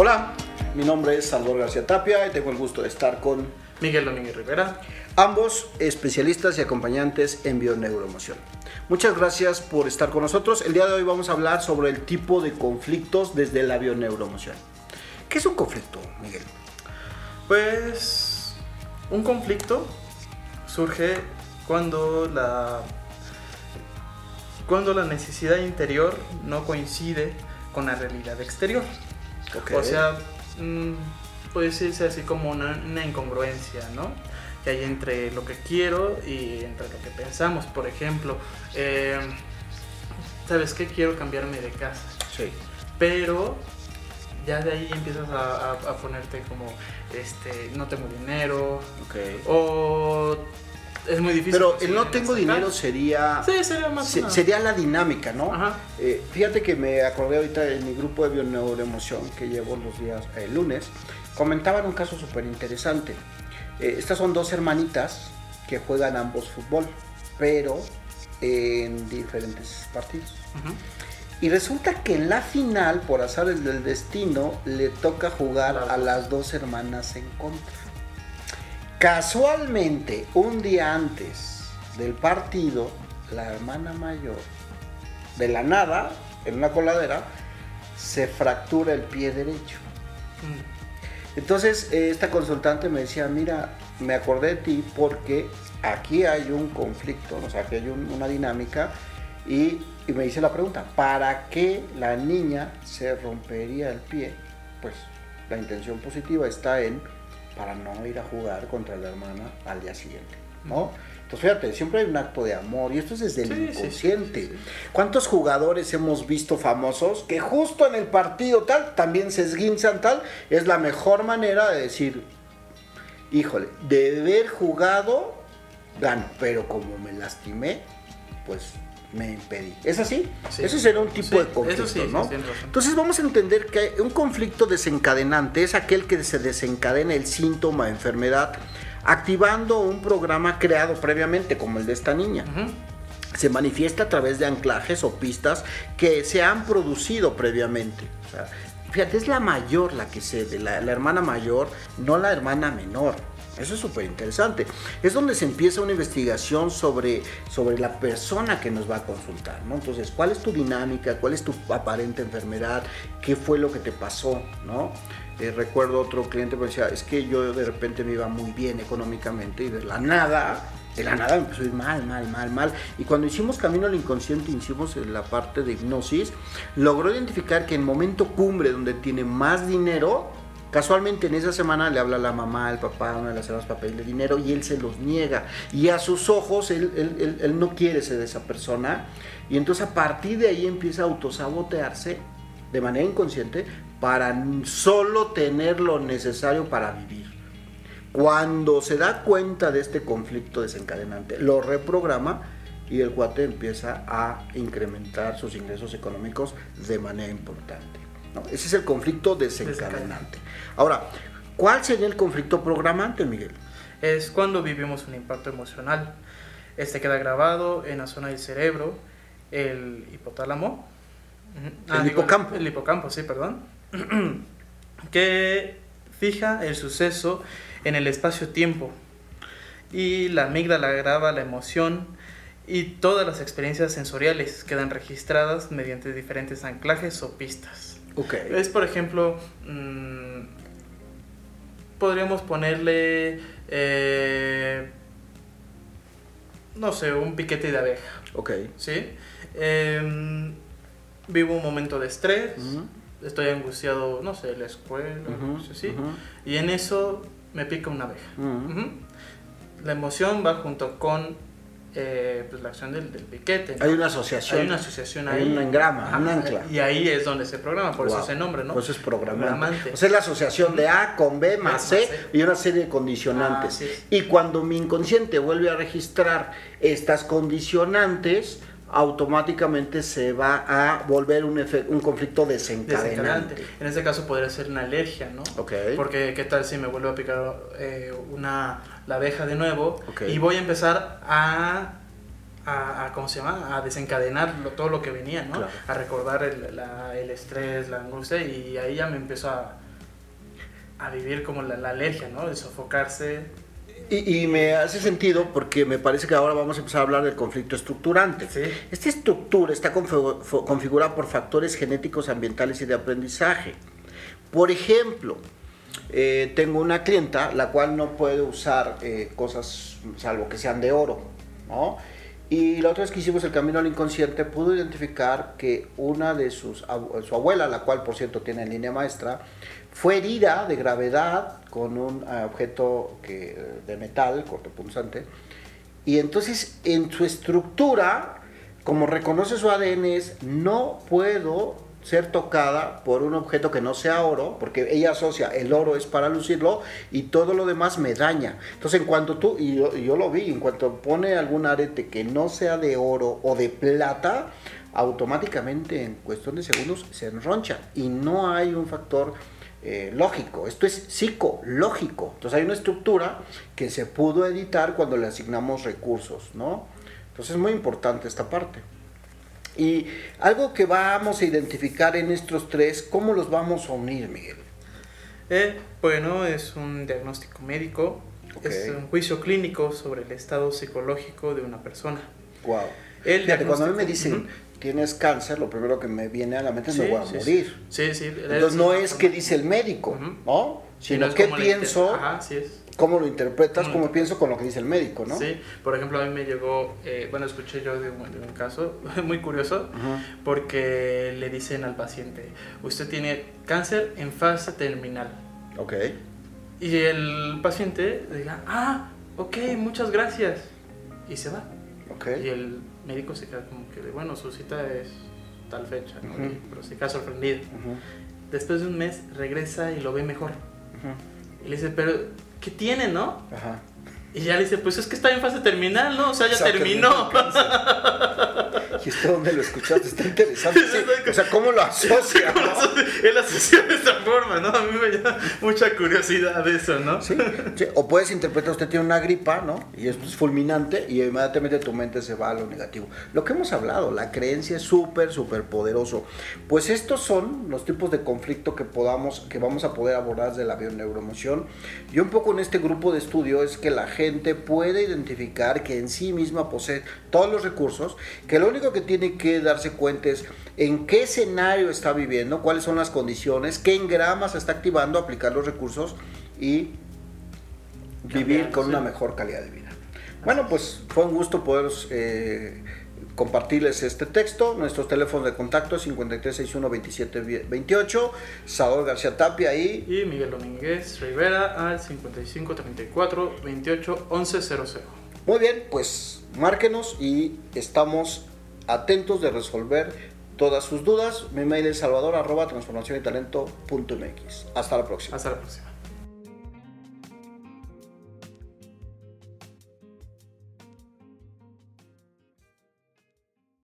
Hola, mi nombre es Salvador García Tapia y tengo el gusto de estar con Miguel Domínguez Rivera. ambos especialistas y acompañantes en bioneuroemoción. Muchas gracias por estar con nosotros. El día de hoy vamos a hablar sobre el tipo de conflictos desde la bioneuroemoción. ¿Qué es un conflicto, Miguel? Pues un conflicto surge cuando la cuando la necesidad interior no coincide con la realidad exterior. O sea, mm, puede decirse así como una, una incongruencia, ¿no? Que hay entre lo que quiero y entre lo que pensamos. Por ejemplo, eh, ¿sabes qué? Quiero cambiarme de casa. Sí. pero ya de ahí empiezas a, a- a ponerte como, este, no tengo dinero, Ok. o es muy difícil. Pero el no en tengo dinero sería... Sí, sería más se- sería la dinámica, ¿no? Ajá. Eh, fíjate que me acordé ahorita en mi grupo de bioneuroemoción que llevo los días el lunes, comentaban un caso súper interesante. Eh, estas son dos hermanitas que juegan ambos fútbol, pero en diferentes partidos. Y resulta que en la final, por azares del destino, le toca jugar a las dos hermanas en contra. Casualmente, un día antes del partido, la hermana mayor, de la nada, en una coladera, se fractura el pie derecho. Mm. Entonces, eh, esta consultante me decía, mira, me acordé de ti porque aquí hay un conflicto, o sea, que hay un- una dinámica y, y me hice la pregunta, ¿para qué la niña se rompería el pie? Pues la intención positiva está en para no ir a jugar contra la hermana al día siguiente, ¿no? Entonces, fíjate, siempre hay un acto de amor y esto es desde el Sí, inconsciente. sí, sí. ¿Cuántos jugadores hemos visto famosos que justo en el partido tal también se esguinzan tal? Es la mejor manera de decir, híjole, de haber jugado, gano, pero como me lastimé, pues me impedí. ¿Es así? Sí. Eso será un tipo Sí, de conflicto, eso sí, ¿no? Entonces vamos a entender que un conflicto desencadenante es aquel que se desencadena el síntoma de enfermedad activando un programa creado previamente, como el de esta niña se manifiesta a través de anclajes o pistas que se han producido previamente. O sea, fíjate, es la mayor la que cede, la, la hermana mayor, no la hermana menor. Eso es súper interesante. Es donde se empieza una investigación sobre, sobre la persona que nos va a consultar, ¿no? Entonces, ¿cuál es tu dinámica? ¿Cuál es tu aparente enfermedad? ¿Qué fue lo que te pasó? ¿no? Eh, recuerdo otro cliente que decía, es que yo de repente me iba muy bien económicamente y de la nada de la nada me empezó a ir mal, mal, mal, mal. Y cuando hicimos Camino al Inconsciente, hicimos la parte de hipnosis, logró identificar que en momento cumbre, donde tiene más dinero, casualmente en esa semana le habla la mamá, al papá, una de las hermanas para pedirle dinero y él se los niega. Y a sus ojos él, él- él- él no quiere ser esa persona. Y entonces a partir de ahí empieza a autosabotearse de manera inconsciente para solo tener lo necesario para vivir. Cuando se da cuenta de este conflicto desencadenante, lo reprograma y el cuate empieza a incrementar sus ingresos económicos de manera importante. ¿No? Ese es el conflicto desencadenante. Ahora, ¿cuál sería el conflicto programante, Miguel? Es cuando vivimos un impacto emocional. Este queda grabado en la zona del cerebro, el hipotálamo. El hipocampo. El, hipocampo, sí, perdón. que fija el suceso en el espacio-tiempo. Y la amígdala graba la emoción y todas las experiencias sensoriales quedan registradas mediante diferentes anclajes o pistas. Es, por ejemplo, mm, podríamos ponerle, eh, no sé, un piquete de abeja, Ok. ¿sí? Em, vivo un momento de estrés, estoy angustiado, no sé, la escuela, no sé, sí, y en eso me pica una abeja. La emoción va junto con eh, pues, la acción del, del piquete. ¿no? Hay una asociación. Hay una asociación Hay ahí. un engrama, Ajá, un ancla. Y ahí es donde se programa, por Wow. eso ese nombre, ¿no? Pues es programante. O sea, es la asociación de A con B más C C. y una serie de condicionantes. Es. Y cuando mi inconsciente vuelve a registrar estas condicionantes, automáticamente se va a volver un, un conflicto desencadenante. desencadenante. En este caso podría ser una alergia, ¿no? Ok. Porque qué tal si me vuelve a picar eh, una la abeja de nuevo y voy a empezar a, a, a- ¿cómo se llama? A desencadenar lo- todo lo que venía, ¿no? Claro. A recordar el, la- el estrés, la angustia y ahí ya me empezó a, a vivir como la, la alergia, ¿no? De sofocarse. Y, y me hace sentido porque me parece que ahora vamos a empezar a hablar del conflicto estructurante. Sí. Esta estructura está configurada por factores genéticos, ambientales y de aprendizaje. Por ejemplo, eh, tengo una clienta la cual no puede usar eh, cosas salvo que sean de oro, ¿no? Y la otra vez que hicimos el camino al inconsciente pudo identificar que una de sus su abuela, la cual por cierto tiene en línea maestra, fue herida de gravedad con un eh, objeto que, de metal cortopunzante y entonces en su estructura, como reconoce su ADN, es no puedo ser tocada por un objeto que no sea oro, porque ella asocia el oro es para lucirlo y todo lo demás me daña. Entonces en cuanto tú, y yo, lo vi, en cuanto pone algún arete que no sea de oro o de plata, automáticamente en cuestión de segundos se enroncha y no hay un factor eh, lógico, esto es psicológico. Entonces hay una estructura que se pudo editar cuando le asignamos recursos, ¿no? Entonces es muy importante esta parte. Y algo que vamos a identificar en estos tres, ¿cómo los vamos a unir, Miguel? Eh, bueno, es un diagnóstico médico, Ok. es un juicio clínico sobre el estado psicológico de una persona. Wow. El Fíjate, cuando a mí me dicen, tienes cáncer, lo primero que me viene a la mente es me Sí, voy a sí, morir. Sí, sí. Entonces no es que dice el médico. Sí, Sino no qué como la pienso, Ajá, es. Cómo lo interpretas, Cómo pienso con lo que dice el médico, ¿no? Sí, por ejemplo, a mí me llegó, eh, bueno, escuché yo de un, de un caso muy curioso, porque le dicen al paciente, usted tiene cáncer en fase terminal. Ok. Y el paciente diga, ah, ok, muchas gracias. Y se va. Ok. Y el médico se queda como que, bueno, su cita es tal fecha, ¿no? Ujú. Y- pero se queda sorprendido. Ujú. Después de un mes regresa y lo ve mejor. Ujú. Y le dice, pero, ¿qué tiene, no? Ajá. Y ya le dice, pues es que está en fase terminal, ¿no? O sea, ya Sáquenme terminó. ¿Y esto dónde lo escuchaste? Está interesante. sí. O sea, ¿cómo lo asocia? ¿Cómo no? Él asocia de esa forma, ¿no? A mí me llama mucha curiosidad eso, ¿no? Sí, sí. O puedes interpretar, usted tiene una gripa, ¿no? Y es fulminante y inmediatamente tu mente se va a lo negativo. Lo que hemos hablado, la creencia es súper, súper poderoso. Pues estos son los tipos de conflicto que podamos, que vamos a poder abordar de la bioneuroemoción. Y un poco en este grupo de estudio es que la gente puede identificar que en sí misma posee todos los recursos, que lo único que tiene que darse cuenta es en qué escenario está viviendo, cuáles son las condiciones, qué engrama se está activando, aplicar los recursos y vivir con una mejor calidad de vida. Bueno, pues fue un gusto poder eh, compartirles este texto. Nuestros teléfonos de contacto 5361-2728. Salvador García Tapia y Y Miguel Domínguez Rivera al 55 34 28 11 00. muy bien, pues márquenos y estamos atentos de resolver todas sus dudas. Mi mail es salvador arroba transformación y talento mx. Hasta la próxima. Hasta la próxima.